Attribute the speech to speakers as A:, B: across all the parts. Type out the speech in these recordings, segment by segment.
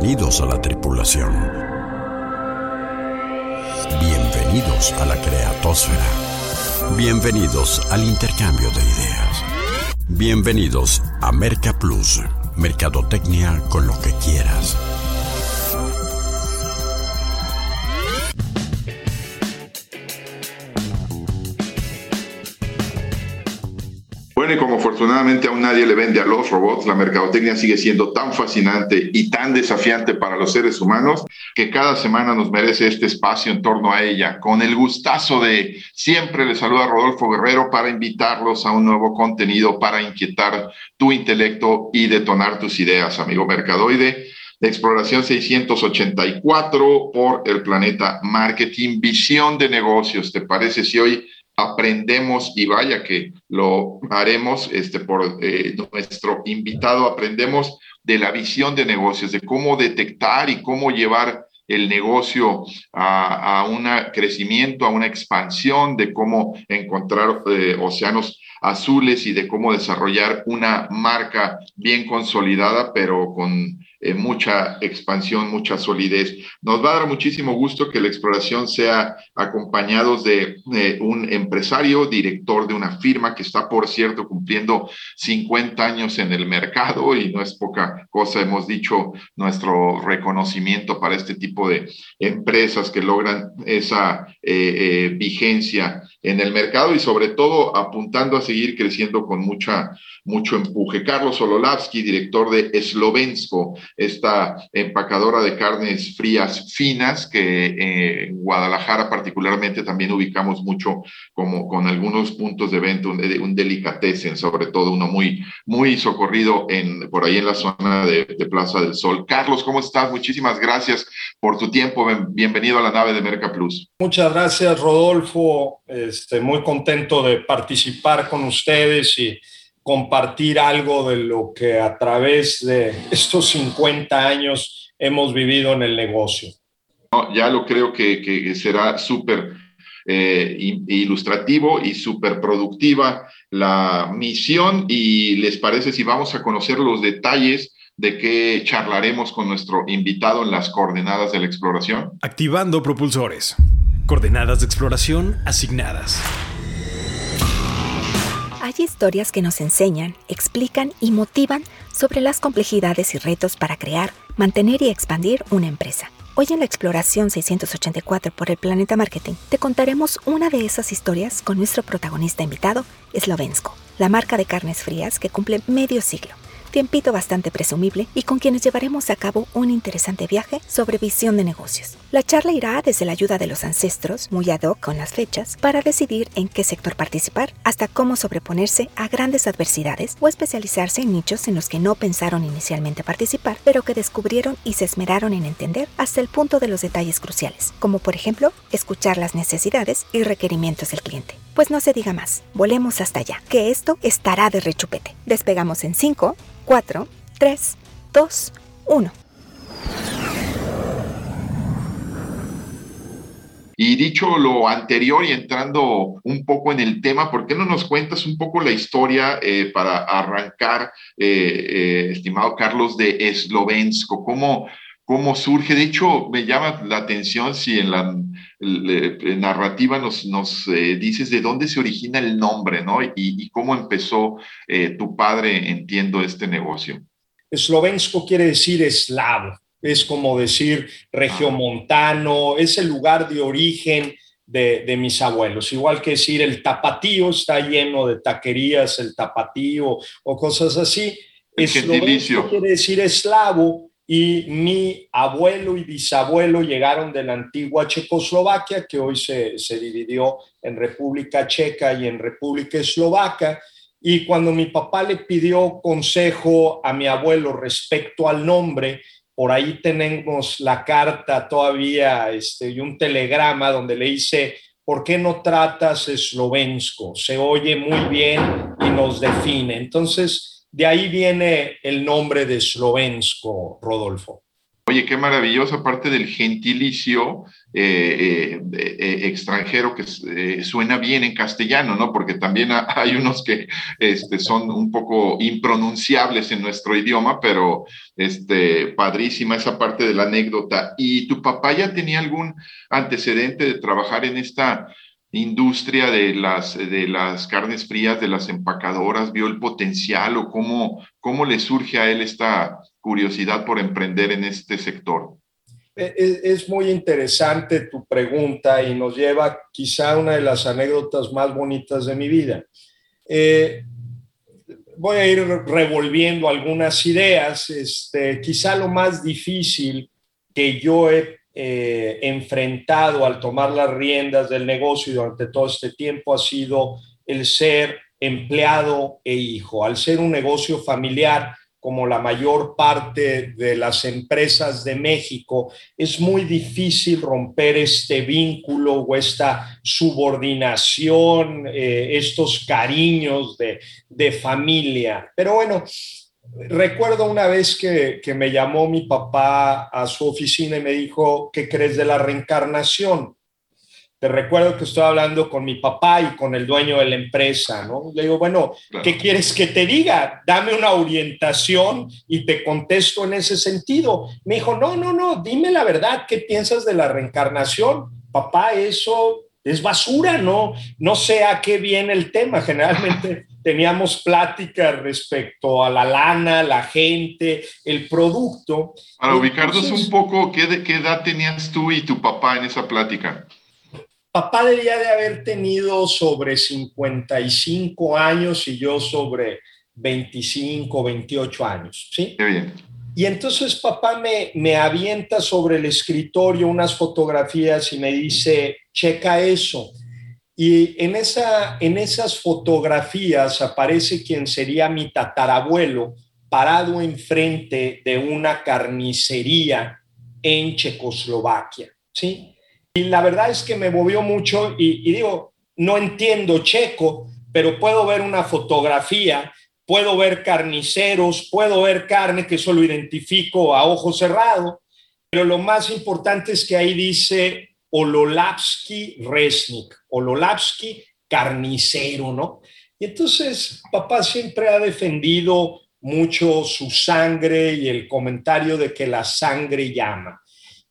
A: Bienvenidos a la tripulación. Bienvenidos a la creatosfera. Bienvenidos al intercambio de ideas. Bienvenidos a Merca Plus, Mercadotecnia con lo que quieras.
B: Como afortunadamente aún nadie le vende a los robots, la mercadotecnia sigue siendo tan fascinante y tan desafiante para los seres humanos que cada semana nos merece este espacio en torno a ella. Con el gustazo de siempre les saluda Rodolfo Guerrero para invitarlos a un nuevo contenido para inquietar tu intelecto y detonar tus ideas, amigo mercadoide. De exploración 684 por el planeta Marketing, visión de negocios. ¿Te parece si hoy aprendemos, y vaya que lo haremos este, por eh, nuestro invitado, aprendemos de la visión de negocios, de cómo detectar y cómo llevar el negocio a, un crecimiento, a una expansión, de cómo encontrar eh, océanos azules y de cómo desarrollar una marca bien consolidada, pero con eh, mucha expansión, mucha solidez. Nos va a dar muchísimo gusto que la exploración sea acompañados de un empresario, director de una firma que está, por cierto, cumpliendo 50 años en el mercado y no es poca cosa, hemos dicho, nuestro reconocimiento para este tipo de empresas que logran esa eh, eh, vigencia en el mercado y sobre todo apuntando a seguir creciendo con mucha, mucho empuje. Carlos Ololavsky, director de Slovensko, esta empacadora de carnes frías finas que eh, en Guadalajara particularmente también ubicamos mucho como con algunos puntos de venta, un, un delicatessen, sobre todo uno muy, muy socorrido en, por ahí en la zona de, de Plaza del Sol. Carlos, ¿cómo estás? Muchísimas gracias por tu tiempo. Bienvenido a la nave de Merca Plus.
C: Muchas gracias, Rodolfo. Este, muy contento de participar con ustedes y compartir algo de lo que a través de estos 50 años hemos vivido en el negocio.
B: ya lo creo que, será súper eh, ilustrativo y súper productiva la misión y les parece si vamos a conocer los detalles de qué charlaremos con nuestro invitado en las coordenadas de la exploración.
D: Activando propulsores. Coordenadas de exploración asignadas.
E: Hay historias que nos enseñan, explican y motivan sobre las complejidades y retos para crear, mantener y expandir una empresa. Hoy en la exploración 684 por el Planeta Marketing te contaremos una de esas historias con nuestro protagonista invitado, Slovensko, la marca de carnes frías que cumple medio siglo tiempito bastante presumible y con quienes llevaremos a cabo un interesante viaje sobre visión de negocios. La charla irá desde la ayuda de los ancestros, muy ad hoc con las fechas, para decidir en qué sector participar, hasta cómo sobreponerse a grandes adversidades o especializarse en nichos en los que no pensaron inicialmente participar, pero que descubrieron y se esmeraron en entender hasta el punto de los detalles cruciales, como por ejemplo escuchar las necesidades y requerimientos del cliente. Pues no se diga más, volemos hasta allá, que esto estará de rechupete. Despegamos en 5, 4, 3, 2, 1.
B: Y dicho lo anterior y entrando un poco en el tema, ¿por qué no nos cuentas un poco la historia eh, para arrancar, eh, eh, estimado Carlos, de Eslovensko? ¿Cómo, ¿Cómo surge? De hecho, me llama la atención si en la, narrativa nos, nos dices de dónde se origina el nombre, ¿no? Y, cómo empezó tu padre, entiendo, este negocio.
C: Eslovensko quiere decir eslavo, es como decir regiomontano, es el lugar de origen de, mis abuelos. Igual que decir el tapatío está lleno de taquerías, el tapatío o cosas así. Eslovensko quiere decir eslavo y mi abuelo y bisabuelo llegaron de la antigua Checoslovaquia, que hoy se, se, dividió en República Checa y en República Eslovaca. Y cuando mi papá le pidió consejo a mi abuelo respecto al nombre, por ahí tenemos la carta todavía este, y un telegrama donde le dice, ¿por qué no tratas eslovensko? Se oye muy bien y nos define. Entonces, de ahí viene el nombre de Slovensko, Rodolfo.
B: Oye, qué maravillosa parte del gentilicio eh, eh, eh, extranjero que suena bien en castellano, ¿no? Porque también hay unos que este, son un poco impronunciables en nuestro idioma, pero este, padrísima esa parte de la anécdota. ¿Y tu papá ya tenía algún antecedente de trabajar en esta industria de las, de las carnes frías, de las empacadoras? ¿Vio el potencial o cómo, cómo le surge a él esta curiosidad por emprender en este sector?
C: E, e, es, muy interesante tu pregunta y nos lleva quizá una de las anécdotas más bonitas de mi vida. Eh, voy a ir revolviendo algunas ideas. Este, quizá lo más difícil que yo he eh, enfrentado al tomar las riendas del negocio durante todo este tiempo ha sido el ser empleado e hijo. Al ser un negocio familiar, como la mayor parte de las empresas de México, es muy difícil romper este vínculo o esta subordinación, eh, estos cariños de, de, familia. Pero bueno, recuerdo una vez que, que me llamó mi papá a su oficina y me dijo, ¿qué crees de la reencarnación? te recuerdo que estoy hablando con mi papá y con el dueño de la empresa, ¿no? Le digo, bueno, ¿qué quieres que te diga? Dame una orientación y te contesto en ese sentido. Me dijo, no, no, no, dime la verdad, ¿qué piensas de la reencarnación? Papá, eso es basura, ¿no? No sé a qué viene el tema. Generalmente teníamos pláticas respecto a la lana, la gente, el producto.
B: Para ubicarnos un poco, ¿qué, ¿qué edad tenías tú y tu papá en esa plática?
C: Papá debía de haber tenido sobre 55 años y yo sobre 25, 28 años, ¿sí?
B: Qué bien.
C: Y entonces papá me, me avienta sobre el escritorio unas fotografías y me dice, checa eso. Y en, esa, en esas fotografías aparece quien sería mi tatarabuelo parado enfrente de una carnicería en Checoslovaquia, ¿sí? Y la verdad es que me movió mucho y, digo, no entiendo checo, pero puedo ver una fotografía, puedo ver carniceros, puedo ver carne, que eso lo identifico a ojo cerrado, pero lo más importante es que ahí dice Ololavsky Resnik, Ololavsky carnicero, ¿no? Y entonces papá siempre ha defendido mucho su sangre y el comentario de que la sangre llama.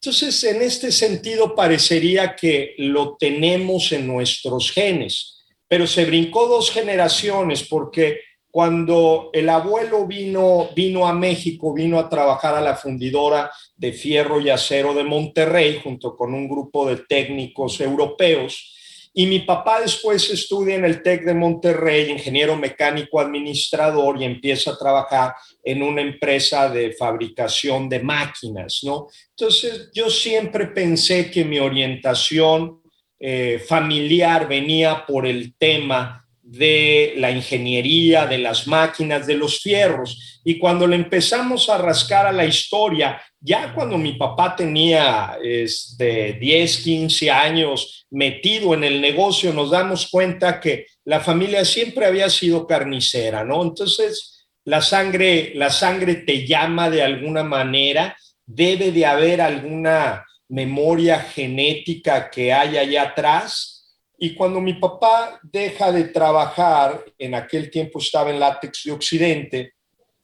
C: Entonces, en este sentido, parecería que lo tenemos en nuestros genes, pero se brincó dos generaciones porque cuando el abuelo vino, vino a México, vino a trabajar a la fundidora de fierro y acero de Monterrey junto con un grupo de técnicos europeos, y mi papá después estudia en el TEC de Monterrey, ingeniero mecánico administrador, y empieza a trabajar en una empresa de fabricación de máquinas, ¿no? Entonces, yo siempre pensé que mi orientación eh, familiar venía por el tema de la ingeniería, de las máquinas, de los fierros. Y cuando le empezamos a rascar a la historia, ya cuando mi papá tenía este, 10, 15 años metido en el negocio, nos damos cuenta que la familia siempre había sido carnicera, ¿no? Entonces, la sangre, la sangre te llama de alguna manera, debe de haber alguna memoria genética que haya allá atrás y cuando mi papá deja de trabajar, en aquel tiempo estaba en Látex de Occidente,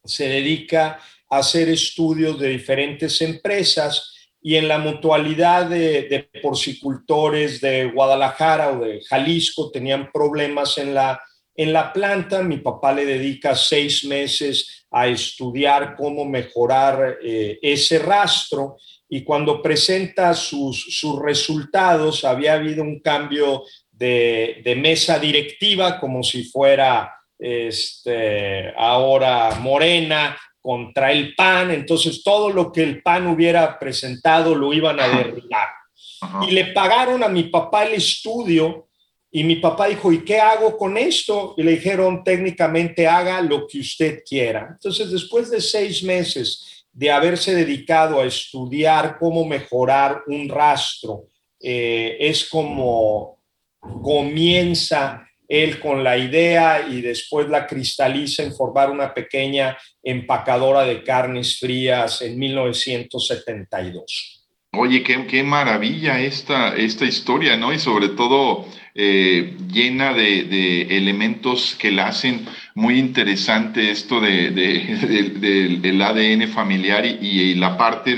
C: se dedica a hacer estudios de diferentes empresas y en la mutualidad de, porcicultores de Guadalajara o de Jalisco tenían problemas en la, en la planta. Mi papá le dedica seis meses a estudiar cómo mejorar eh, ese rastro y cuando presenta sus, sus resultados había habido un cambio de, mesa directiva, como si fuera este, ahora Morena contra el PAN, entonces todo lo que el PAN hubiera presentado lo iban a derribar. Y le pagaron a mi papá el estudio y mi papá dijo, ¿y qué hago con esto? Y le dijeron, técnicamente haga lo que usted quiera. Entonces, después de seis meses de haberse dedicado a estudiar cómo mejorar un rastro, eh, es como comienza él con la idea y después la cristaliza en formar una pequeña empacadora de carnes frías en 1972.
B: Oye, qué, maravilla esta, esta historia, ¿no? Y sobre todo eh, llena de, elementos que la hacen muy interesante esto de, del ADN familiar y, la parte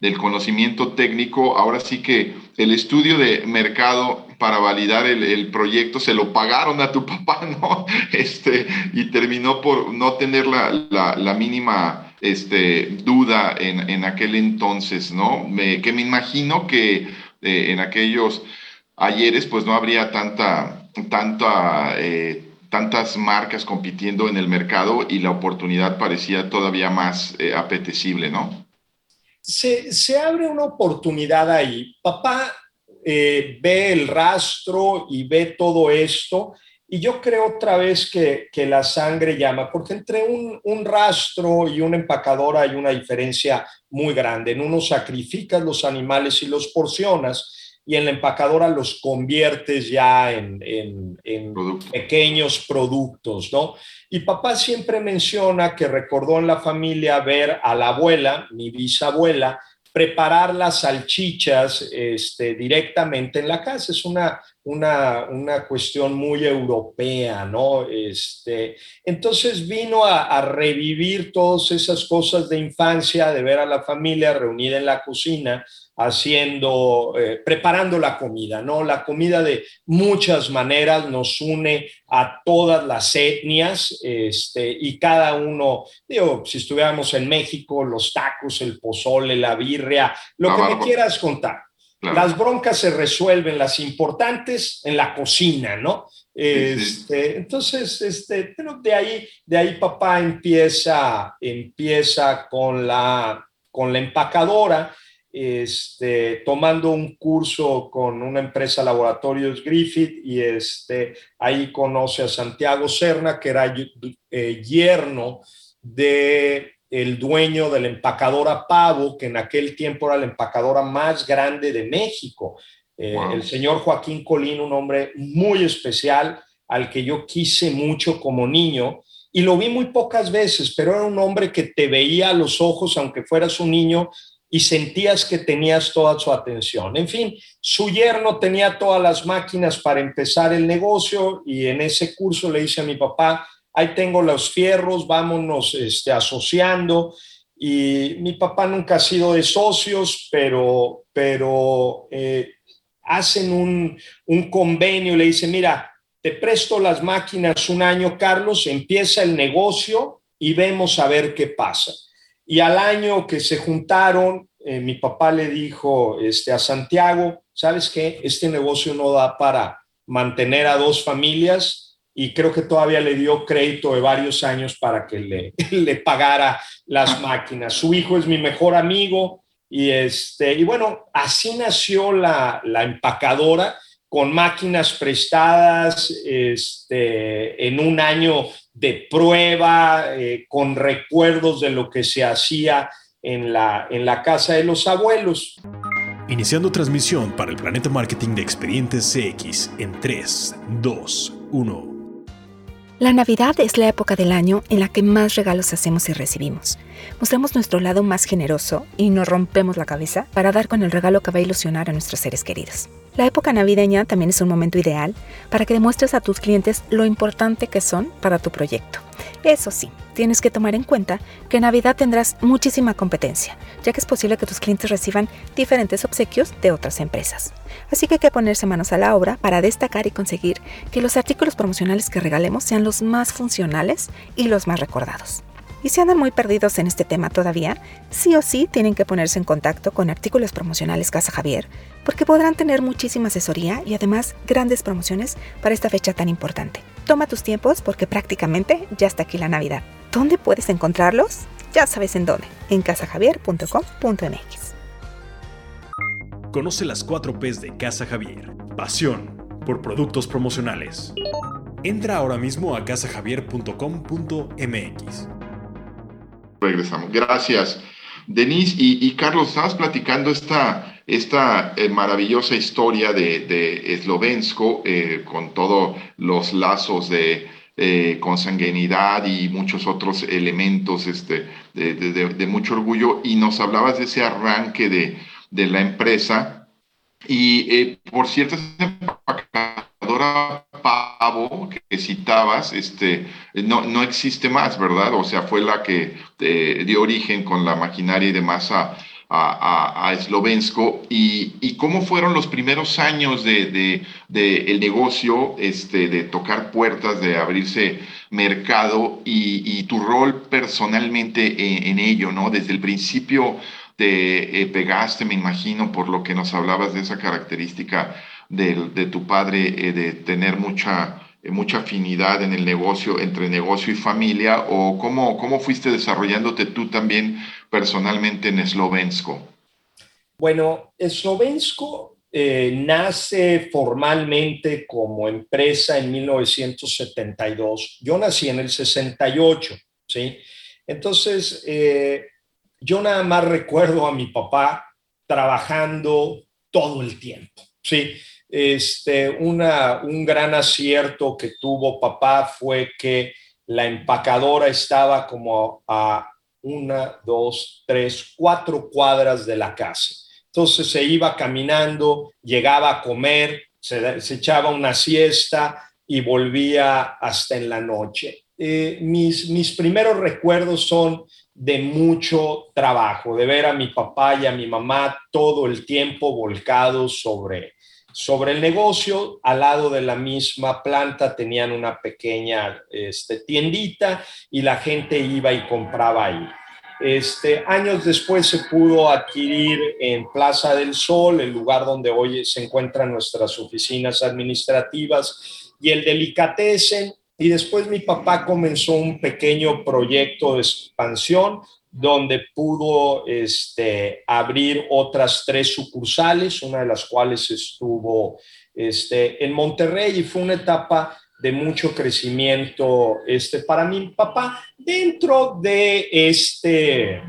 B: del conocimiento técnico. Ahora sí que el estudio de mercado para validar el, proyecto se lo pagaron a tu papá, ¿no? Este, y terminó por no tener la, mínima este, duda en, aquel entonces, ¿no? que me imagino que eh, en aquellos ayeres pues no habría tanta, tanta, eh, tantas marcas compitiendo en el mercado y la oportunidad parecía todavía más eh, apetecible, ¿no?
C: Se, se, abre una oportunidad ahí. Papá ve el rastro y ve todo esto y yo creo otra vez que, que la sangre llama, porque entre un, un, rastro y una empacadora hay una diferencia muy grande. En uno sacrificas los animales y los porcionas y en la empacadora los conviertes ya en, en, en pequeños productos, ¿no? Y papá siempre menciona que recordó en la familia ver a la abuela, mi bisabuela, preparar las salchichas este, directamente en la casa. Es una, una, una cuestión muy europea, ¿no? Este, entonces vino a, a, revivir todas esas cosas de infancia, de ver a la familia reunida en la cocina, haciendo, eh, preparando la comida, ¿no? La comida de muchas maneras nos une a todas las etnias este, y cada uno, digo, si estuviéramos en México, los tacos, el pozole, la birria, lo que me quieras contar. Las broncas se resuelven, las importantes en la cocina, ¿no? Este, entonces, este, pero de ahí, de ahí papá empieza, empieza con la, con la empacadora este, tomando un curso con una empresa Laboratorios Griffith y este, ahí conoce a Santiago Serna, que era eh, yerno de el dueño de la empacadora Pavo, que en aquel tiempo era la empacadora más grande de México. Eh, el señor Joaquín Colín, un hombre muy especial al que yo quise mucho como niño y lo vi muy pocas veces, pero era un hombre que te veía a los ojos, aunque fueras un niño, y sentías que tenías toda su atención. En fin, su yerno tenía todas las máquinas para empezar el negocio y en ese curso le dice a mi papá, ahí tengo los fierros, vámonos este, asociando. Y mi papá nunca ha sido de socios, pero, pero eh, hacen un, un convenio, le dice, mira, te presto las máquinas un año, Carlos, empieza el negocio y vemos a ver qué pasa. Y al año que se juntaron, eh, mi papá le dijo este, a Santiago, ¿sabes qué? Este negocio no da para mantener a dos familias y creo que todavía le dio crédito de varios años para que le, le pagara las máquinas. Su hijo es mi mejor amigo y, este, y bueno, así nació la, la empacadora con máquinas prestadas este, en un año de prueba, eh, con recuerdos de lo que se hacía en la, en la casa de los abuelos.
D: Iniciando transmisión para el Planeta Marketing de Expedientes CX en 3, 2, 1.
E: La Navidad es la época del año en la que más regalos hacemos y recibimos. Mostramos nuestro lado más generoso y nos rompemos la cabeza para dar con el regalo que va a ilusionar a nuestros seres queridos. La época navideña también es un momento ideal para que demuestres a tus clientes lo importante que son para tu proyecto. Eso sí, tienes que tomar en cuenta que en Navidad tendrás muchísima competencia, ya que es posible que tus clientes reciban diferentes obsequios de otras empresas. Así que hay que ponerse manos a la obra para destacar y conseguir que los artículos promocionales que regalemos sean los más funcionales y los más recordados. Y si andan muy perdidos en este tema todavía, sí o sí tienen que ponerse en contacto con Artículos Promocionales Casa Javier, porque podrán tener muchísima asesoría y además grandes promociones para esta fecha tan importante. Toma tus tiempos porque prácticamente ya está aquí la Navidad. ¿Dónde puedes encontrarlos? Ya sabes en dónde, en casajavier.com.mx.
D: Conoce las 4 P's de Casa Javier. Pasión por productos promocionales. Entra ahora mismo a casajavier.com.mx.
B: Regresamos. Gracias. Denise y, Carlos, estabas platicando esta, esta eh, maravillosa historia de, de Slovensko con todos los lazos de consanguinidad y muchos otros elementos este, de, de, mucho orgullo. Y nos hablabas de ese arranque de, de la empresa. Y por cierto, empacadora Pavo que citabas, este, no, no existe más, ¿verdad? O sea, fue la que eh, dio origen con la maquinaria y demás a, a, a, Slovensko. Y, y, cómo fueron los primeros años de, de, el negocio, este, de tocar puertas, de abrirse mercado y, y tu rol personalmente en, ello, ¿no? Desde el principio te eh, pegaste, me imagino, por lo que nos hablabas de esa característica de, tu padre eh, de tener mucha, eh, mucha afinidad en el negocio, entre negocio y familia, o cómo, cómo fuiste desarrollándote tú también personalmente en Slovensko?
C: Bueno, Slovensko nace formalmente como empresa en 1972. Yo nací en el 68, ¿sí? Entonces, yo nada más recuerdo a mi papá trabajando todo el tiempo, ¿sí? Este, un gran acierto que tuvo papá fue que la empacadora estaba como a una, dos, tres, cuatro cuadras de la casa. Entonces se iba caminando, llegaba a comer, se, echaba una siesta y volvía hasta en la noche. Eh, mis, mis primeros recuerdos son de mucho trabajo, de ver a mi papá y a mi mamá todo el tiempo volcados sobre, sobre el negocio, al lado de la misma planta tenían una pequeña este, tiendita y la gente iba y compraba ahí. Este, años después se pudo adquirir en Plaza del Sol, el lugar donde hoy se encuentran nuestras oficinas administrativas, y el Delicatessen. Y después mi papá comenzó un pequeño proyecto de expansión donde pudo este, abrir otras tres sucursales, una de las cuales estuvo este, en Monterrey y fue una etapa de mucho crecimiento este, para mi papá dentro de este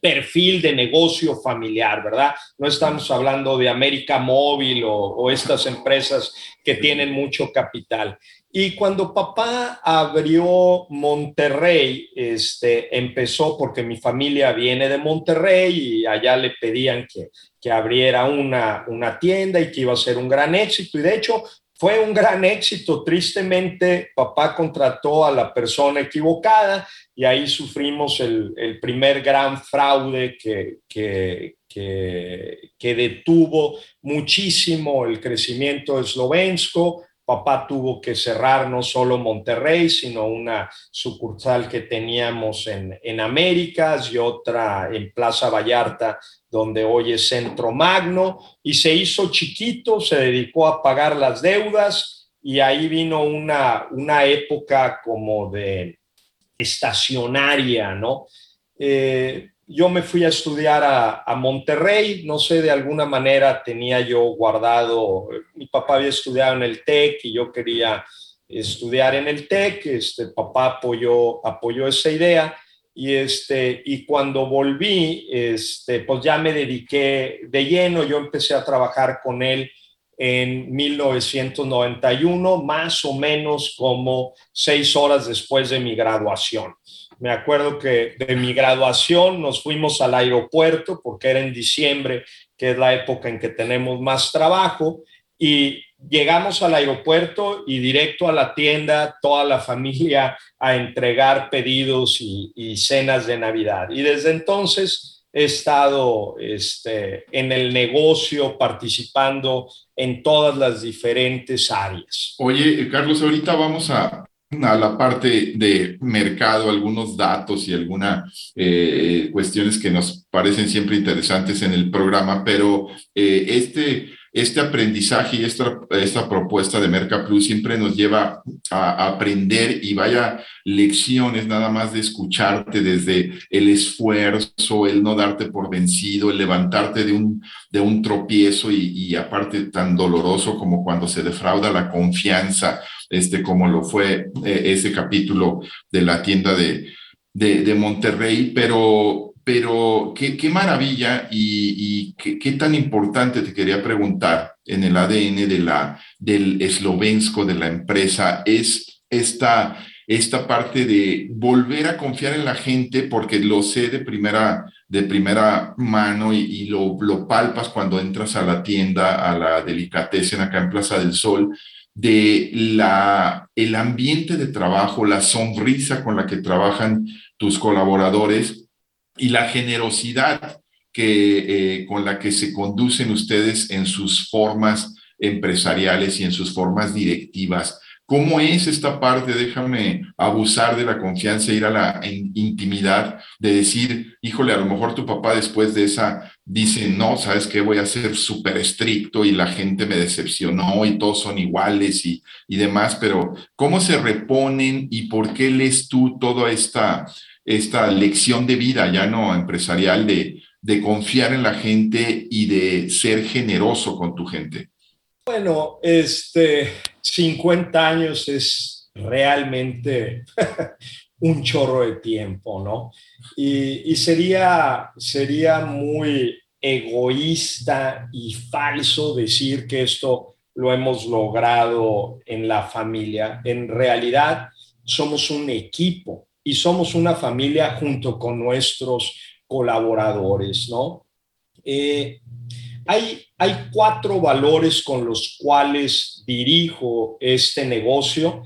C: perfil de negocio familiar, ¿verdad? No estamos hablando de América Móvil o, o estas empresas que tienen mucho capital. Y cuando papá abrió Monterrey, este, empezó porque mi familia viene de Monterrey y allá le pedían que, que abriera una, una tienda y que iba a ser un gran éxito. Y de hecho fue un gran éxito. Tristemente, papá contrató a la persona equivocada y ahí sufrimos el, el primer gran fraude que, que, que, detuvo muchísimo el crecimiento de Slovensko Papá tuvo que cerrar no solo Monterrey, sino una sucursal que teníamos en, en Américas y otra en Plaza Vallarta, donde hoy es Centro Magno, y se hizo chiquito, se dedicó a pagar las deudas y ahí vino una, una época como de estacionaria, ¿no? Eh, yo me fui a estudiar a, Monterrey, no sé, de alguna manera tenía yo guardado, mi papá había estudiado en el TEC y yo quería estudiar en el TEC, este, papá apoyó, apoyó esa idea y, este, y cuando volví, este, pues ya me dediqué de lleno, yo empecé a trabajar con él en 1991, más o menos como seis horas después de mi graduación. Me acuerdo que de mi graduación nos fuimos al aeropuerto porque era en diciembre, que es la época en que tenemos más trabajo, y llegamos al aeropuerto y directo a la tienda, toda la familia a entregar pedidos y, cenas de Navidad. Y desde entonces he estado este, en el negocio participando en todas las diferentes áreas.
B: Oye, Carlos, ahorita vamos a, a la parte de mercado, algunos datos y algunas eh, cuestiones que nos parecen siempre interesantes en el programa, pero eh, este, este aprendizaje y esta, esta propuesta de Merca Plus siempre nos lleva a, aprender y vaya lecciones nada más de escucharte desde el esfuerzo, el no darte por vencido, el levantarte de un, de un tropiezo y, aparte tan doloroso como cuando se defrauda la confianza este, como lo fue eh, ese capítulo de la tienda de, de, Monterrey, pero pero qué, qué maravilla y, qué, tan importante te quería preguntar en el ADN de la, del eslovensko, de la empresa, es esta, esta parte de volver a confiar en la gente, porque lo sé de primera, de primera mano y, lo, lo, palpas cuando entras a la tienda, a la delicatessen acá en Plaza del Sol, de la, el ambiente de trabajo, la sonrisa con la que trabajan tus colaboradores y la generosidad que, eh, con la que se conducen ustedes en sus formas empresariales y en sus formas directivas. ¿Cómo es esta parte? Déjame abusar de la confianza, ir a la intimidad, de decir, híjole, a lo mejor tu papá después de esa dice, no, sabes qué, voy a ser súper estricto y la gente me decepcionó y todos son iguales y, y demás, pero ¿cómo se reponen y por qué lees tú toda esta, esta lección de vida, ya no empresarial, de, de confiar en la gente y de ser generoso con tu gente?
C: Bueno, este, 50 años es realmente un chorro de tiempo, ¿no? Y, sería, sería muy egoísta y falso decir que esto lo hemos logrado en la familia. En realidad, somos un equipo y somos una familia junto con nuestros colaboradores, ¿no? Eh, hay, cuatro valores con los cuales dirijo este negocio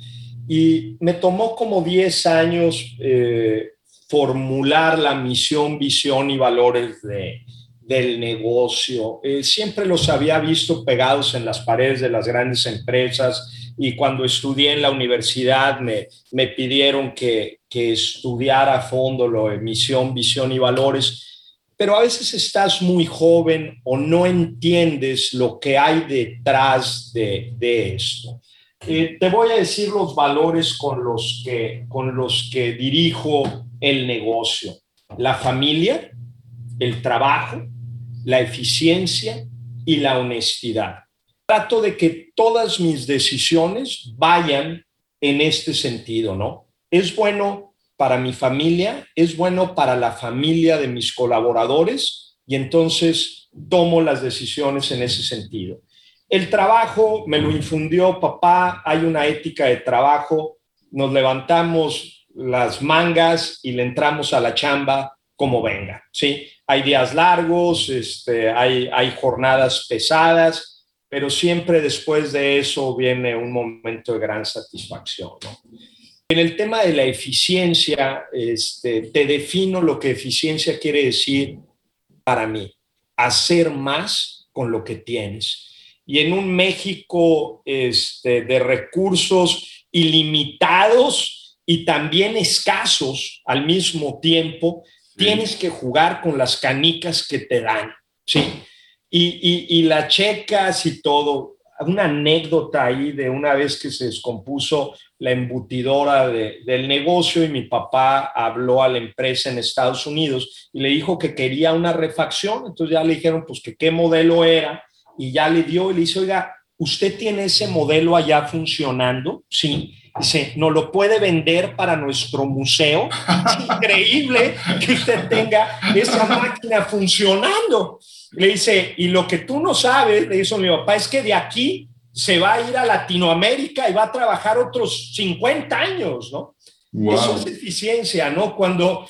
C: y me tomó como 10 años eh, formular la misión, visión y valores de, del negocio. Eh, siempre los había visto pegados en las paredes de las grandes empresas y cuando estudié en la universidad me, me pidieron que, que estudiara a fondo lo de misión, visión y valores pero a veces estás muy joven o no entiendes lo que hay detrás de, esto. Eh, te voy a decir los valores con los, que, con los que dirijo el negocio. La familia, el trabajo, la eficiencia y la honestidad. Trato de que todas mis decisiones vayan en este sentido, ¿no? Es bueno para mi familia, es bueno para la familia de mis colaboradores y entonces tomo las decisiones en ese sentido. El trabajo me lo infundió papá, hay una ética de trabajo, nos levantamos las mangas y le entramos a la chamba como venga, ¿sí? Hay días largos, este, hay, hay jornadas pesadas, pero siempre después de eso viene un momento de gran satisfacción, ¿no? En el tema de la eficiencia, este, te defino lo que eficiencia quiere decir para mí. Hacer más con lo que tienes. Y en un México este, de recursos ilimitados y también escasos al mismo tiempo, tienes que jugar con las canicas que te dan. Sí. Y, y, y checas y todo. Una anécdota ahí de una vez que se descompuso la embutidora del negocio y mi papá habló a la empresa en Estados Unidos y le dijo que quería una refacción, entonces ya le dijeron pues que qué modelo era y ya le dio y le dice, oiga, ¿usted tiene ese modelo allá funcionando? Sí. Dice, ¿no lo puede vender para nuestro museo? Es increíble que usted tenga esa máquina funcionando. Le dice, y lo que tú no sabes, le dice mi papá, es que de aquí se va a ir a Latinoamérica y va a trabajar otros 50 años, ¿no? Eso es eficiencia, ¿no? Cuando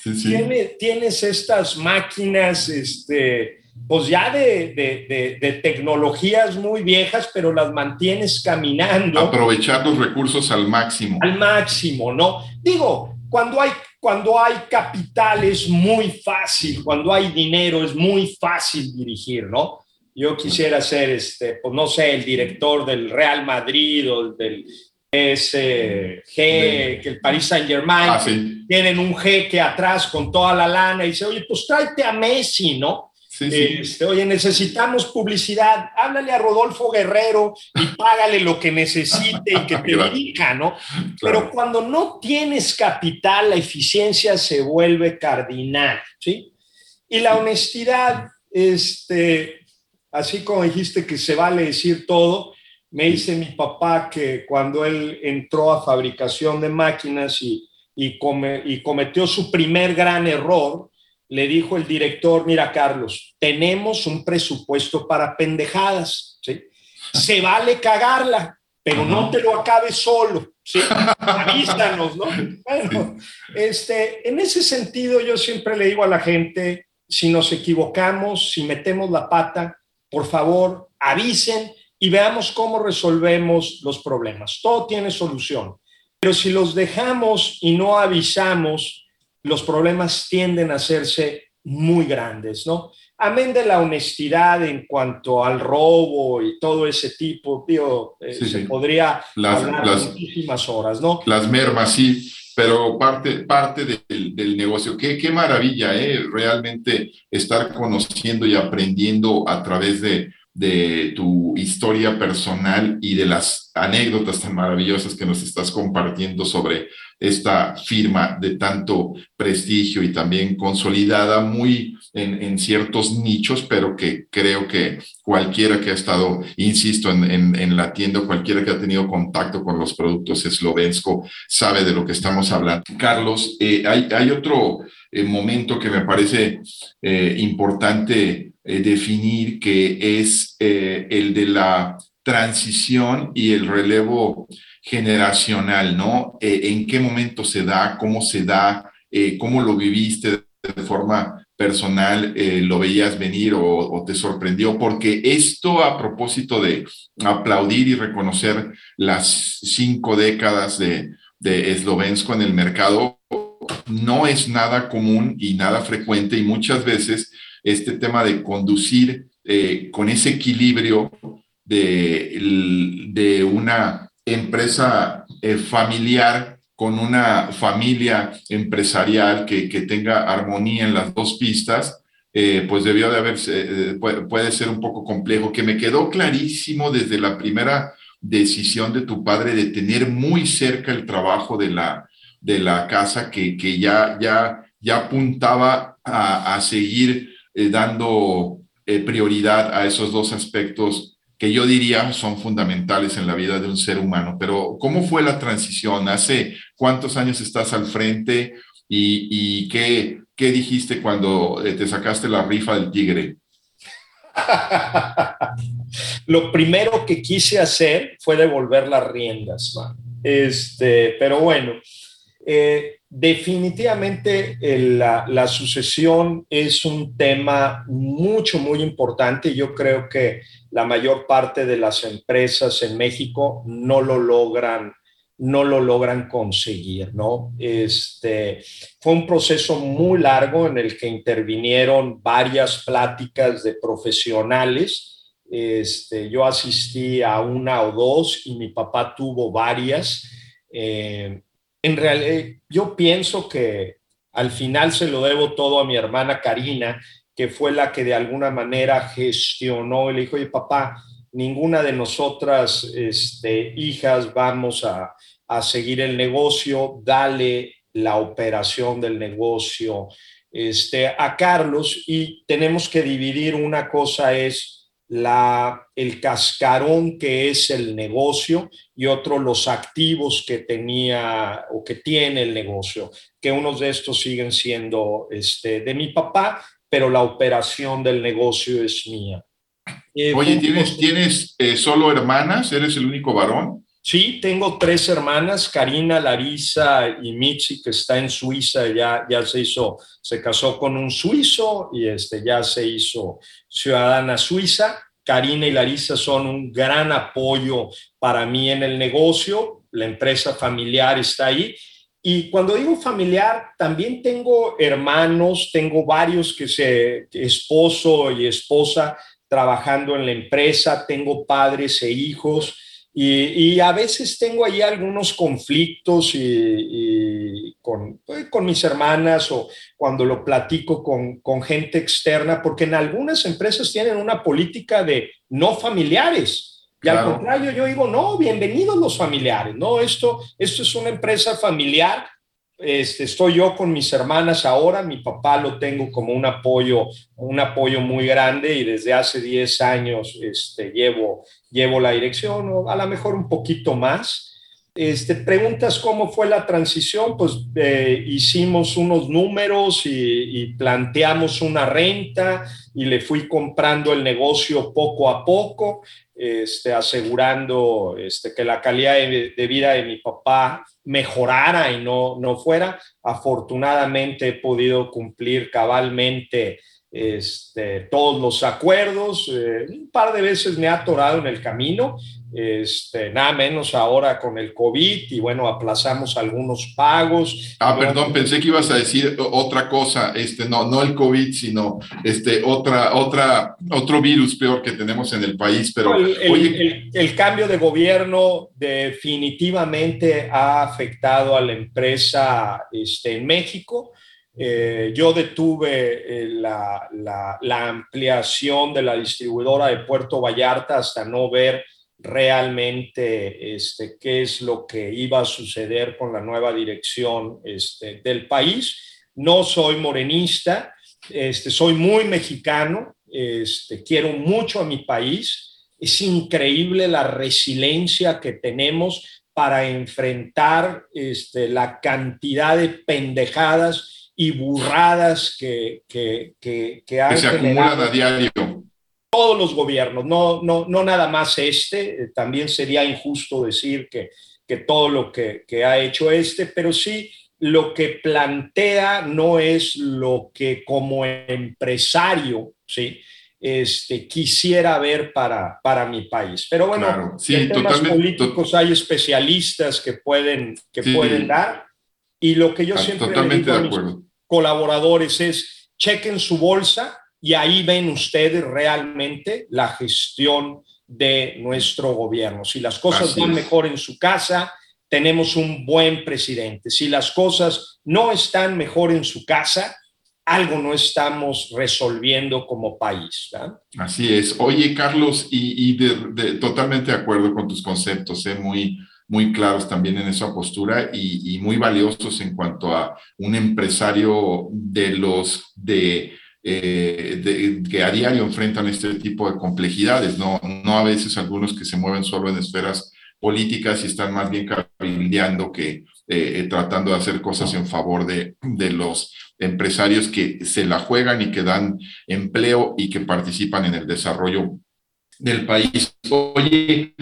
C: tienes estas máquinas, este, pues ya de, de, de, tecnologías muy viejas, pero las mantienes caminando.
B: Aprovechar los recursos al máximo.
C: Al máximo, ¿no? Digo, cuando hay, cuando hay capital es muy fácil, cuando hay dinero es muy fácil dirigir, ¿no? yo quisiera ser, este, pues no sé, el director del Real Madrid o del PSG, que el Paris Saint Germain, ah, tienen un jeque atrás con toda la lana y dice, oye, pues tráete a Messi, ¿no? Este, oye, necesitamos publicidad, háblale a Rodolfo Guerrero y págale lo que necesite y que te dirija, ¿no? Pero cuando no tienes capital, la eficiencia se vuelve cardinal, ¿sí? Y la honestidad, este, así como dijiste que se vale decir todo, me dice mi papá que cuando él entró a fabricación de máquinas y, y, cometió su primer gran error, le dijo el director, mira Carlos, tenemos un presupuesto para pendejadas, ¿sí? Se vale cagarla, pero no te lo acabes solo, ¿sí? Avísanos, ¿no? Bueno, este, en ese sentido yo siempre le digo a la gente, si nos equivocamos, si metemos la pata, por favor, avisen y veamos cómo resolvemos los problemas. Todo tiene solución. Pero si los dejamos y no avisamos, los problemas tienden a hacerse muy grandes, ¿no? Amén de la honestidad en cuanto al robo y todo ese tipo, tío, eh, se podría
B: las,
C: hablar muchísimas horas, ¿no?
B: Las mermas, sí, pero parte, parte del, del negocio. Qué, qué maravilla, ¿eh? Realmente estar conociendo y aprendiendo a través de, de tu historia personal y de las anécdotas tan maravillosas que nos estás compartiendo sobre esta firma de tanto prestigio y también consolidada muy en, en ciertos nichos, pero que creo que cualquiera que ha estado, insisto, en, en, la tienda, cualquiera que ha tenido contacto con los productos eslovensko, sabe de lo que estamos hablando. Carlos, eh, hay, hay, otro eh, momento que me parece eh, importante definir, que es el de la transición y el relevo generacional, ¿no? Eh, ¿En qué momento se da? ¿Cómo se da? ¿Cómo lo viviste de forma personal? ¿Lo veías venir o, te sorprendió? Porque esto a propósito de aplaudir y reconocer las cinco décadas de, de en el mercado, no es nada común y nada frecuente y muchas veces este tema de conducir eh, con ese equilibrio de una empresa eh, familiar con una familia empresarial que, que, tenga armonía en las dos pistas, eh, pues debió de haberse, eh, puede, puede, ser un poco complejo, que me quedó clarísimo desde la primera decisión de tu padre de tener muy cerca el trabajo de la, de la casa, que, que ya, ya, ya apuntaba a, a seguir dando prioridad a esos dos aspectos que yo diría son fundamentales en la vida de un ser humano. Pero ¿cómo fue la transición? ¿Hace cuántos años estás al frente y, qué, qué dijiste cuando eh, te sacaste la rifa del tigre?
C: Lo primero que quise hacer fue devolver las riendas, este, pero bueno, eh, definitivamente la, sucesión es un tema mucho, muy importante. Yo creo que la mayor parte de las empresas en México no lo logran no lo logran conseguir, ¿no? Este, fue un proceso muy largo en el que intervinieron varias pláticas de profesionales. Este, yo asistí a una o dos y mi papá tuvo varias. Eh, en realidad, yo pienso que al final se lo debo todo a mi hermana Karina, que fue la que de alguna manera gestionó. Le dijo, oye, papá, ninguna de nosotras este, hijas vamos a, a seguir el negocio, dale la operación del negocio este, a Carlos y tenemos que dividir una cosa es la, el cascarón que es el negocio y otro los activos que tenía o que tiene el negocio, que unos de estos siguen siendo este, de mi papá, pero la operación del negocio es mía.
B: Eh, Oye, ¿tienes, ¿tienes eh, solo hermanas? ¿Eres el único varón?
C: Sí, tengo tres hermanas, Karina, Larisa y Mitzi, que está en Suiza, ya, ya se hizo, se casó con un suizo y este, ya se hizo ciudadana suiza. Karina y Larisa son un gran apoyo para mí en el negocio, la empresa familiar está ahí. Y cuando digo familiar, también tengo hermanos, tengo varios que se, esposo y esposa trabajando en la empresa, tengo padres e hijos y, y, a veces tengo ahí algunos conflictos y, y con, pues, con, mis hermanas o cuando lo platico con, con, gente externa, porque en algunas empresas tienen una política de no familiares. Y claro. al contrario, yo digo, no, bienvenidos los familiares, ¿no? Esto, esto es una empresa familiar este, estoy yo con mis hermanas ahora, mi papá lo tengo como un apoyo, un apoyo muy grande y desde hace 10 años este, llevo, llevo la dirección, o a lo mejor un poquito más. Este, preguntas cómo fue la transición, pues eh, hicimos unos números y, planteamos una renta y le fui comprando el negocio poco a poco, este, asegurando este, que la calidad de, vida de mi papá mejorara y no, no fuera. Afortunadamente he podido cumplir cabalmente este, todos los acuerdos. Eh, un par de veces me ha atorado en el camino, este, nada menos ahora con el COVID y bueno, aplazamos algunos pagos.
B: Ah, perdón, pensé que ibas a decir otra cosa, este, no, no el COVID, sino este, otra, otra, otro virus peor que tenemos en el país, pero...
C: El, el, el cambio de gobierno definitivamente ha afectado a la empresa este, en México. Eh, yo detuve eh, la, la, ampliación de la distribuidora de Puerto Vallarta hasta no ver realmente este, qué es lo que iba a suceder con la nueva dirección este, del país. No soy morenista, este, soy muy mexicano, este, quiero mucho a mi país. Es increíble la resiliencia que tenemos para enfrentar este, la cantidad de pendejadas y burradas que, que, que, que han
B: se acumulan a diario.
C: Todos los gobiernos, no, no, no nada más este, eh, también sería injusto decir que, que todo lo que, que ha hecho este, pero sí lo que plantea no es lo que como empresario, ¿sí? Este, quisiera ver para, para mi país. Pero bueno,
B: sí, en
C: temas políticos hay especialistas que pueden, que pueden dar. Y lo que yo ah, siempre
B: Totalmente de acuerdo
C: colaboradores es chequen su bolsa y ahí ven ustedes realmente la gestión de nuestro gobierno. Si las cosas van mejor en su casa, tenemos un buen presidente. Si las cosas no están mejor en su casa, algo no estamos resolviendo como país.
B: Así es. Oye, Carlos, y, totalmente de acuerdo con tus conceptos, ¿eh? muy, muy claros también en esa postura y, muy valiosos en cuanto a un empresario de los de, eh, que a diario enfrentan este tipo de complejidades, ¿no? no a veces algunos que se mueven solo en esferas políticas y están más bien cabildeando que eh, tratando de hacer cosas en favor de, de los empresarios que se la juegan y que dan empleo y que participan en el desarrollo del país. Oye,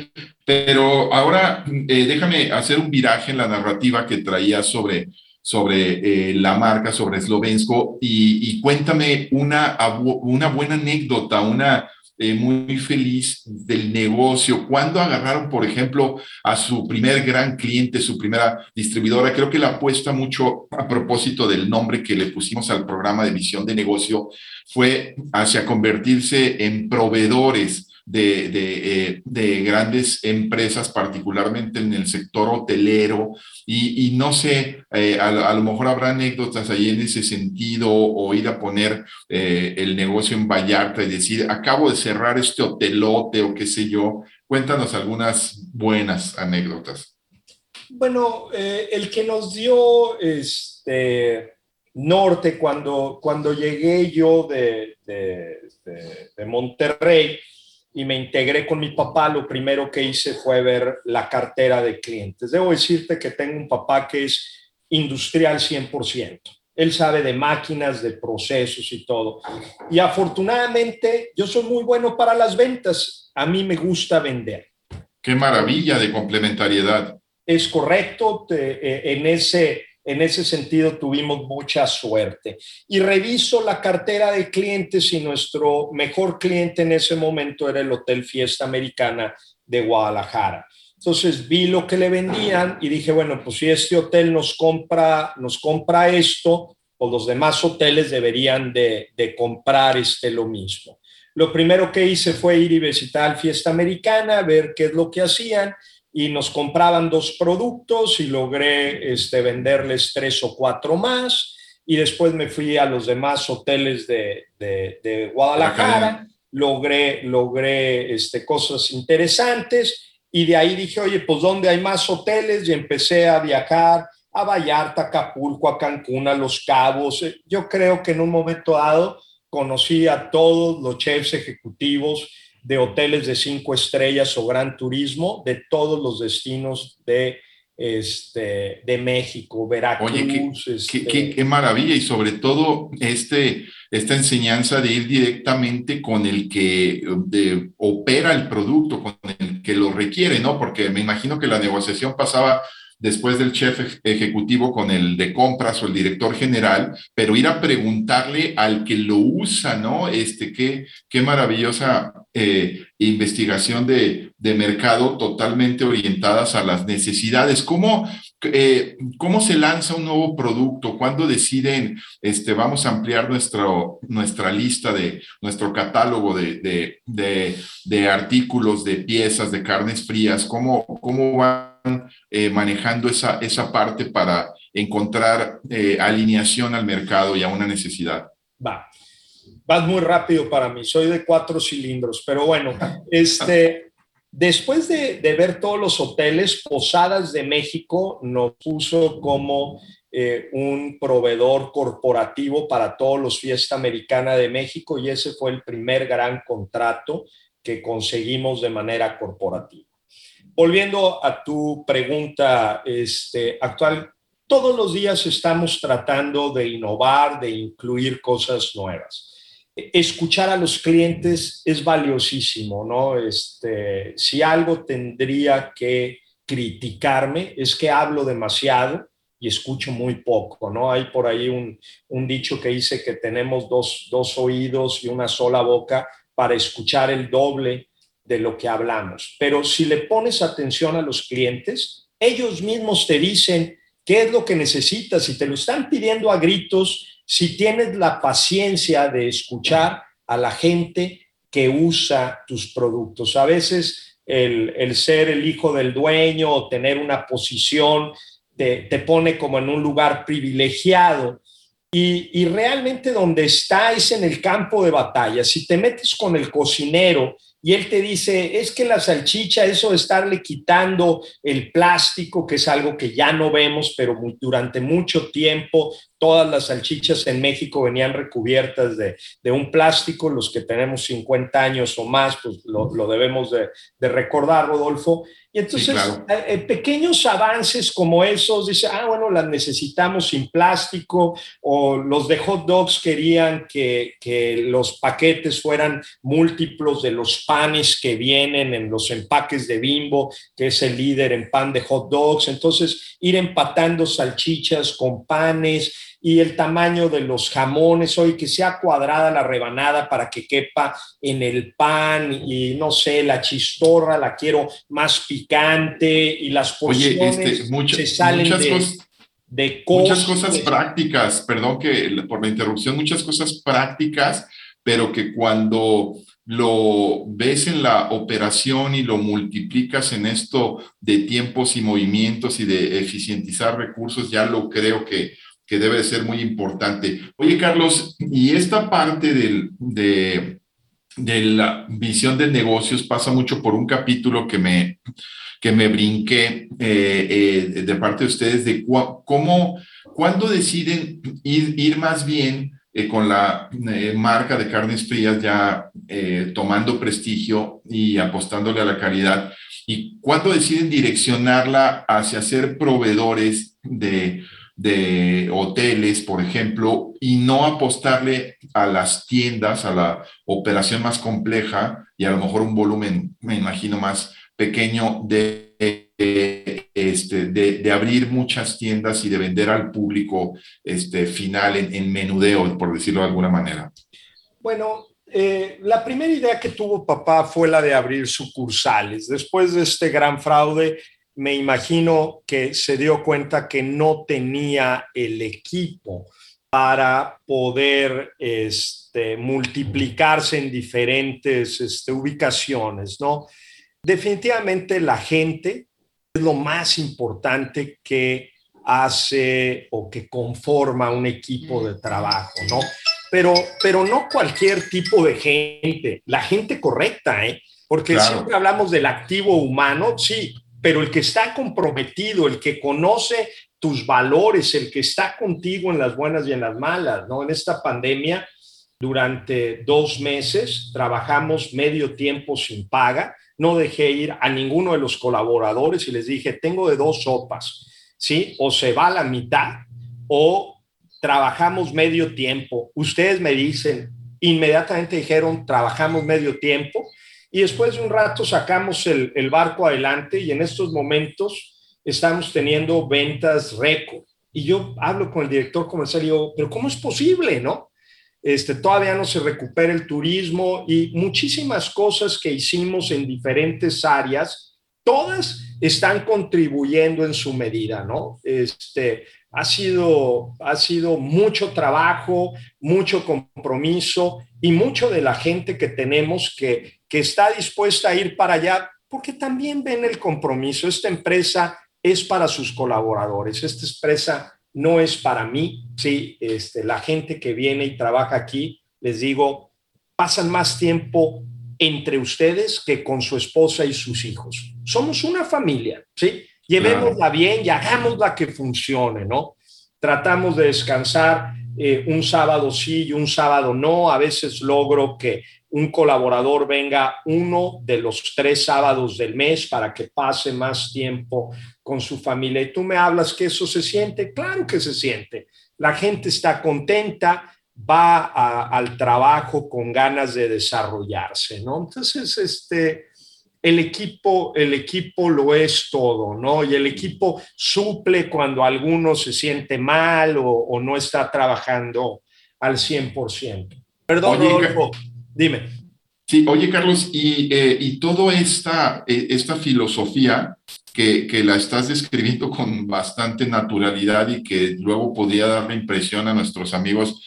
B: pero ahora eh, déjame hacer un viraje en la narrativa que traía sobre, sobre eh, la marca, sobre Slovensko, y, cuéntame una, una buena anécdota, una eh, muy feliz del negocio. ¿Cuándo agarraron, por ejemplo, a su primer gran cliente, su primera distribuidora? Creo que la apuesta mucho a propósito del nombre que le pusimos al programa de visión de negocio fue hacia convertirse en proveedores de, eh, de, grandes empresas, particularmente en el sector hotelero, y, no sé, eh, a, lo mejor habrá anécdotas ahí en ese sentido, o ir a poner eh, el negocio en Vallarta y decir, acabo de cerrar este hotelote o qué sé yo. Cuéntanos algunas buenas anécdotas.
C: Bueno, el que nos dio este norte cuando, cuando llegué yo de, de Monterrey, y me integré con mi papá, lo primero que hice fue ver la cartera de clientes. Debo decirte que tengo un papá que es industrial 100%. Él sabe de máquinas, de procesos y todo. Y afortunadamente yo soy muy bueno para las ventas. A mí me gusta vender.
B: Qué maravilla de complementariedad.
C: Es correcto. Eh, en ese en ese sentido tuvimos mucha suerte. Y reviso la cartera de clientes y nuestro mejor cliente en ese momento era el Hotel Fiesta Americana de Guadalajara. Entonces vi lo que le vendían y dije, bueno, pues si este hotel nos compra, nos compra esto, pues los demás hoteles deberían de, comprar este lo mismo. Lo primero que hice fue ir y visitar Fiesta Americana, ver qué es lo que hacían y nos compraban dos productos y logré este, venderles tres o cuatro más y después me fui a los demás hoteles de, de, Guadalajara, logré, logré este, cosas interesantes y de ahí dije, oye, pues ¿dónde hay más hoteles? Y empecé a viajar a Vallarta, Acapulco, a Cancún, a Los Cabos. Yo creo que en un momento dado conocí a todos los chefs ejecutivos de hoteles de cinco estrellas o gran turismo de todos los destinos de este, de México, Veracruz.
B: Oye, qué,
C: este
B: qué, maravilla y sobre todo este, esta enseñanza de ir directamente con el que opera el producto, con el que lo requiere, ¿no? Porque me imagino que la negociación pasaba después del chef ejecutivo con el de compras o el director general, pero ir a preguntarle al que lo usa, ¿no? Este, qué, qué maravillosa eh, investigación de, de, mercado totalmente orientadas a las necesidades. ¿Cómo, eh, ¿Cómo se lanza un nuevo producto? ¿Cuándo deciden, este, vamos a ampliar nuestro, nuestra lista de nuestro catálogo de, de, de, de artículos, de piezas, de carnes frías? ¿Cómo, cómo van eh, manejando esa, esa parte para encontrar eh, alineación al mercado y a una necesidad?
C: Va, vas muy rápido para mí, soy de cuatro cilindros, pero bueno, este, después de, de ver todos los hoteles, Posadas de México nos puso como eh, un proveedor corporativo para todos los Fiesta Americana de México y ese fue el primer gran contrato que conseguimos de manera corporativa volviendo a tu pregunta este, actual, todos los días estamos tratando de innovar, de incluir cosas nuevas. Escuchar a los clientes es valiosísimo, ¿no? Este, si algo tendría que criticarme es que hablo demasiado y escucho muy poco, ¿no? Hay por ahí un, un dicho que dice que tenemos dos, dos oídos y una sola boca para escuchar el doble de lo que hablamos. Pero si le pones atención a los clientes, ellos mismos te dicen qué es lo que necesitas y te lo están pidiendo a gritos si tienes la paciencia de escuchar a la gente que usa tus productos. A veces el, ser el hijo del dueño o tener una posición te, te pone como en un lugar privilegiado. Y, y, realmente donde está es en el campo de batalla. Si te metes con el cocinero y él te dice, es que la salchicha, eso de estarle quitando el plástico, que es algo que ya no vemos, pero durante mucho tiempo todas las salchichas en México venían recubiertas de, un plástico, los que tenemos 50 años o más, pues lo, debemos de, de recordar, Rodolfo. Y entonces, eh, eh, pequeños avances como esos, dice, ah, bueno, las necesitamos sin plástico, o los de hot dogs querían que, que, los paquetes fueran múltiplos de los panes que vienen en los empaques de Bimbo, que es el líder en pan de hot dogs. Entonces, ir empatando salchichas con panes y el tamaño de los jamones, hoy que sea cuadrada la rebanada para que quepa en el pan y no sé, la chistorra la quiero más picante y las porciones
B: Oye, este, muchas, salen muchas de, cosas, de muchas cosas prácticas, perdón que por la interrupción, muchas cosas prácticas, pero que cuando lo ves en la operación y lo multiplicas en esto de tiempos y movimientos y de eficientizar recursos, ya lo creo que que debe ser muy importante. Oye, Carlos, y esta parte del, de, de, la visión de negocios pasa mucho por un capítulo que me, que me brinqué eh, eh, de parte de ustedes de cómo, cuándo deciden ir, ir más bien eh, con la marca de carnes frías ya tomando prestigio y apostándole a la calidad, y cuándo deciden direccionarla hacia ser proveedores de de hoteles, por ejemplo, y no apostarle a las tiendas, a la operación más compleja y a lo mejor un volumen, me imagino, más pequeño de, este, de, abrir muchas tiendas y de vender al público este, final en, menudeo, por decirlo de alguna manera.
C: Bueno, eh, la primera idea que tuvo papá fue la de abrir sucursales. Después de este gran fraude, me imagino que se dio cuenta que no tenía el equipo para poder este, multiplicarse en diferentes este, ubicaciones, ¿no? Definitivamente la gente es lo más importante que hace o que conforma un equipo de trabajo, ¿no? Pero, pero no cualquier tipo de gente, la gente correcta, ¿eh? Porque siempre hablamos del activo humano, sí, pero el que está comprometido, el que conoce tus valores, el que está contigo en las buenas y en las malas, ¿no? En esta pandemia, durante dos meses, trabajamos medio tiempo sin paga, no dejé ir a ninguno de los colaboradores y les dije, tengo de dos sopas, ¿sí? O se va a la mitad o trabajamos medio tiempo. Ustedes me dicen, inmediatamente dijeron, trabajamos medio tiempo y después de un rato sacamos el, el barco adelante y en estos momentos estamos teniendo ventas récord. Y yo hablo con el director comercial y digo, pero ¿cómo es posible, no? Este, todavía no se recupera el turismo y muchísimas cosas que hicimos en diferentes áreas, todas están contribuyendo en su medida, ¿no? Este, ha sido, ha sido mucho trabajo, mucho compromiso y mucho de la gente que tenemos que, que está dispuesta a ir para allá porque también ven el compromiso. Esta empresa es para sus colaboradores, esta empresa no es para mí, sí, este, la gente que viene y trabaja aquí, les digo, pasan más tiempo entre ustedes que con su esposa y sus hijos. Somos una familia, ¿sí? Llevémosla bien y hagámosla que funcione, ¿no? Tratamos de descansar eh, un sábado sí y un sábado no. A veces logro que un colaborador venga uno de los tres sábados del mes para que pase más tiempo con su familia. Y tú me hablas que eso se siente, claro que se siente. La gente está contenta, va al trabajo con ganas de desarrollarse, ¿no? Entonces, este, el equipo, el equipo lo es todo, ¿no? Y el equipo suple cuando alguno se siente mal o, no está trabajando al 100%. Perdón, Rodolfo, dime.
B: Sí, oye Carlos, y, eh, y toda esta, eh, esta filosofía que, que, la estás describiendo con bastante naturalidad y que luego podría dar la impresión a nuestros amigos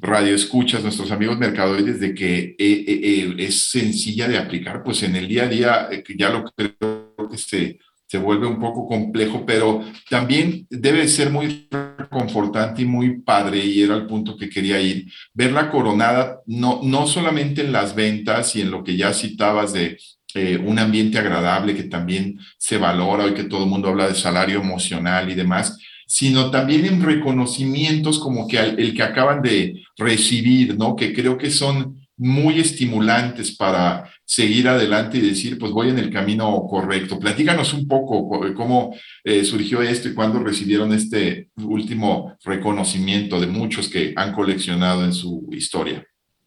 B: radio escuchas, nuestros amigos mercadoides, de que eh, es sencilla de aplicar, pues en el día a día, ya lo creo que se, se vuelve un poco complejo, pero también debe ser muy confortante y muy padre, y era el punto que quería ir, ver la coronada, no, no solamente en las ventas y en lo que ya citabas de eh, un ambiente agradable que también se valora, hoy que todo el mundo habla de salario emocional y demás, sino también en reconocimientos como que el que acaban de recibir, ¿no? Que creo que son muy estimulantes para seguir adelante y decir, pues voy en el camino correcto. Platícanos un poco cómo eh, surgió esto y cuándo recibieron este último reconocimiento de muchos que han coleccionado en su historia.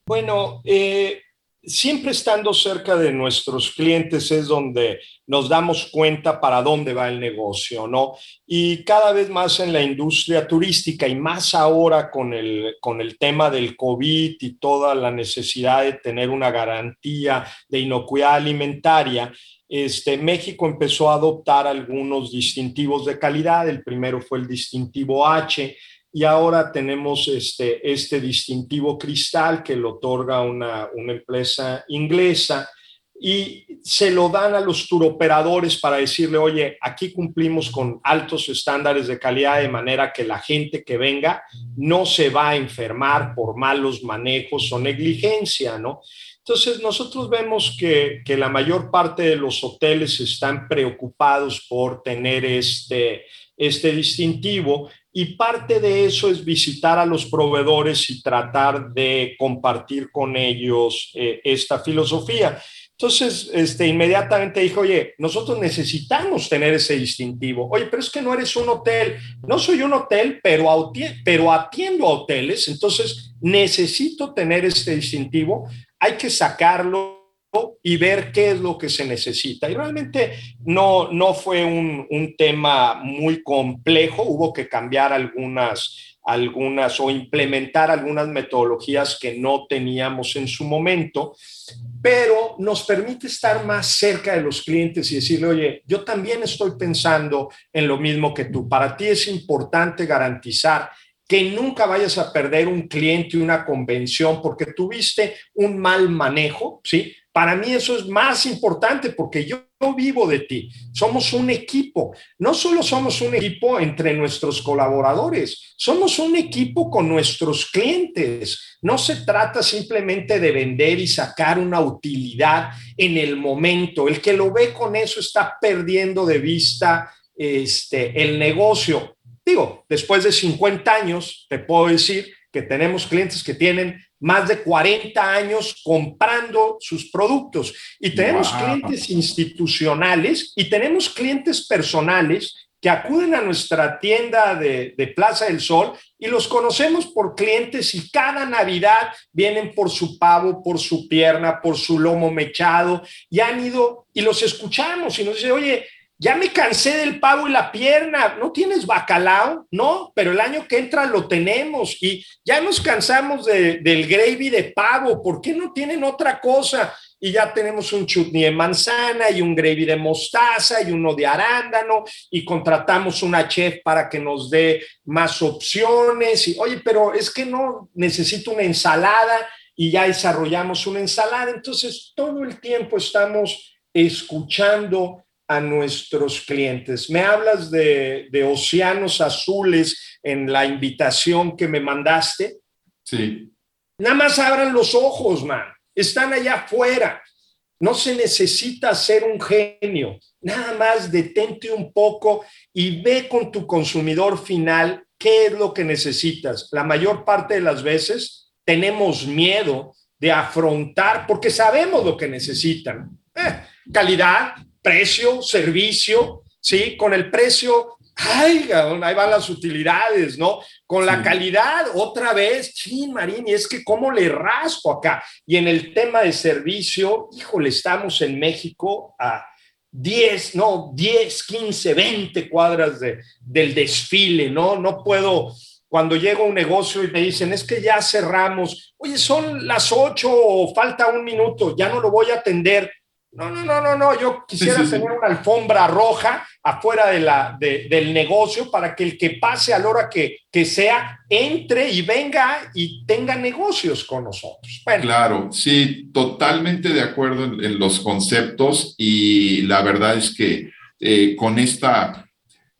C: Bueno, eh, siempre estando cerca de nuestros clientes es donde nos damos cuenta para dónde va el negocio, ¿no? Y cada vez más en la industria turística y más ahora con el, con el tema del COVID y toda la necesidad de tener una garantía de inocuidad alimentaria, este, México empezó a adoptar algunos distintivos de calidad. El primero fue el distintivo H, y ahora tenemos este, este distintivo cristal que lo otorga una, una empresa inglesa y se lo dan a los turoperadores para decirle, oye, aquí cumplimos con altos estándares de calidad de manera que la gente que venga no se va a enfermar por malos manejos o negligencia, ¿no? Entonces, nosotros vemos que, que la mayor parte de los hoteles están preocupados por tener este, este distintivo y parte de eso es visitar a los proveedores y tratar de compartir con ellos eh, esta filosofía. Entonces, este, inmediatamente dijo, oye, nosotros necesitamos tener ese distintivo. Oye, pero es que no eres un hotel. No soy un hotel, pero, pero atiendo a hoteles. Entonces, necesito tener este distintivo. Hay que sacarlo y ver qué es lo que se necesita. Y realmente no, no fue un, un tema muy complejo, hubo que cambiar algunas, algunas o implementar algunas metodologías que no teníamos en su momento, pero nos permite estar más cerca de los clientes y decirle, oye, yo también estoy pensando en lo mismo que tú. Para ti es importante garantizar que nunca vayas a perder un cliente una convención porque tuviste un mal manejo, ¿sí? Para mí eso es más importante porque yo, vivo de ti. Somos un equipo. No solo somos un equipo entre nuestros colaboradores, somos un equipo con nuestros clientes. No se trata simplemente de vender y sacar una utilidad en el momento. El que lo ve con eso está perdiendo de vista este, el negocio. Digo, después de 50 años, te puedo decir que tenemos clientes que tienen más de 40 años comprando sus productos. Y tenemos clientes institucionales y tenemos clientes personales que acuden a nuestra tienda de, de, Plaza del Sol y los conocemos por clientes y cada Navidad vienen por su pavo, por su pierna, por su lomo mechado y han ido y los escuchamos y nos dice, oye, ya me cansé del pavo y la pierna, ¿no tienes bacalao? No, pero el año que entra lo tenemos y ya nos cansamos del gravy de pavo, ¿por qué no tienen otra cosa? y ya tenemos un chutney de manzana y un gravy de mostaza y uno de arándano y contratamos una chef para que nos dé más opciones y oye, pero es que no necesito una ensalada y ya desarrollamos una ensalada. Entonces, todo el tiempo estamos escuchando a nuestros clientes. Me hablas de, de océanos azules en la invitación que me mandaste.
B: Sí.
C: Nada más abran los ojos, man están allá afuera. No se necesita ser un genio, nada más detente un poco y ve con tu consumidor final qué es lo que necesitas. La mayor parte de las veces tenemos miedo de afrontar porque sabemos lo que necesitan. Eh, calidad, precio, servicio, ¿sí? Con el precio ay, ahí van las utilidades, ¿no? Con la calidad, otra vez, chin, Marín, y es que cómo le raspo acá. Y en el tema de servicio, híjole, estamos en México a 10, no, 10, 15, 20 cuadras de, del desfile, ¿no? No puedo, cuando llego a un negocio y me dicen, es que ya cerramos, oye, son las 8, falta un minuto, ya no lo voy a atender no, no, no, no, no. Yo quisiera tener una alfombra roja afuera de la, del negocio para que el que pase a la hora que, que sea entre y venga y tenga negocios con nosotros.
B: Claro, sí, totalmente de acuerdo en, los conceptos y la verdad es que eh, con esta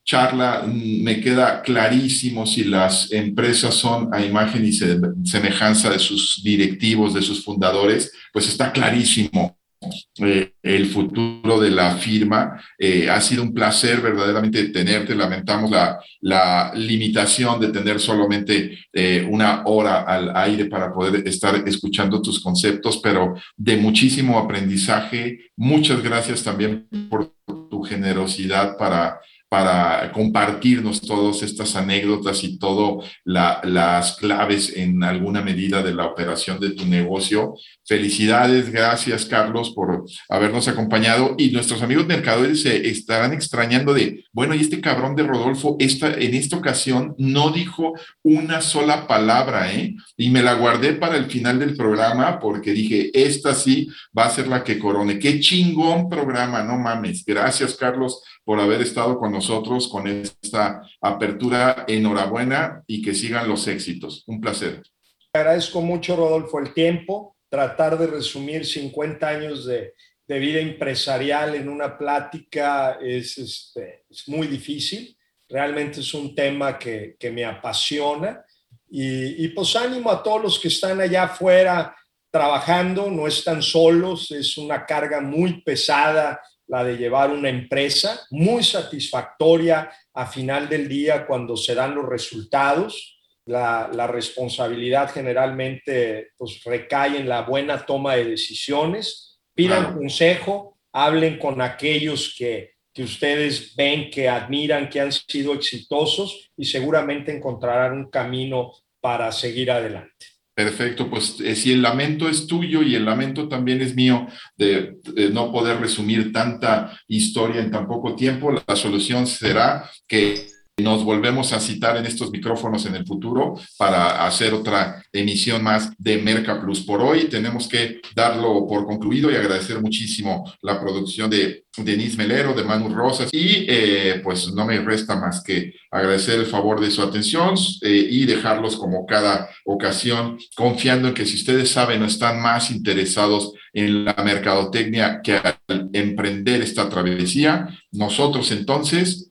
B: charla me queda clarísimo si las empresas son a imagen y semejanza de sus directivos, de sus fundadores, pues está clarísimo eh, el futuro de la firma. Eh, ha sido un placer verdaderamente tenerte. Lamentamos la, la limitación de tener solamente eh, una hora al aire para poder estar escuchando tus conceptos, pero de muchísimo aprendizaje. Muchas gracias también por tu generosidad para para compartirnos todas estas anécdotas y todas las claves en alguna medida de la operación de tu negocio. Felicidades, gracias Carlos por habernos acompañado y nuestros amigos mercadores se estarán extrañando de, bueno, y este cabrón de Rodolfo esta, en esta ocasión no dijo una sola palabra, ¿eh? Y me la guardé para el final del programa porque dije, esta sí va a ser la que corone. Qué chingón programa, no mames. Gracias Carlos por haber estado con nosotros con esta apertura. Enhorabuena y que sigan los éxitos. Un placer.
C: Agradezco mucho, Rodolfo, el tiempo. Tratar de resumir 50 años de, de vida empresarial en una plática es, este, es, muy difícil. Realmente es un tema que, que me apasiona. Y, y, pues ánimo a todos los que están allá afuera trabajando, no están solos, es una carga muy pesada la de llevar una empresa, muy satisfactoria a final del día cuando se dan los resultados. La, responsabilidad generalmente pues, recae en la buena toma de decisiones. Pidan consejo, hablen con aquellos que, que ustedes ven, que admiran, que han sido exitosos y seguramente encontrarán un camino para seguir adelante.
B: Perfecto, pues eh, si el lamento es tuyo y el lamento también es mío de, no poder resumir tanta historia en tan poco tiempo, la solución será que nos volvemos a citar en estos micrófonos en el futuro para hacer otra emisión más de Merca Plus. Por hoy tenemos que darlo por concluido y agradecer muchísimo la producción de Denise Melero, de Manu Rosas y eh, pues no me resta más que agradecer el favor de su atención eh, y dejarlos como cada ocasión confiando en que si ustedes saben o están más interesados en la mercadotecnia que al emprender esta travesía, nosotros entonces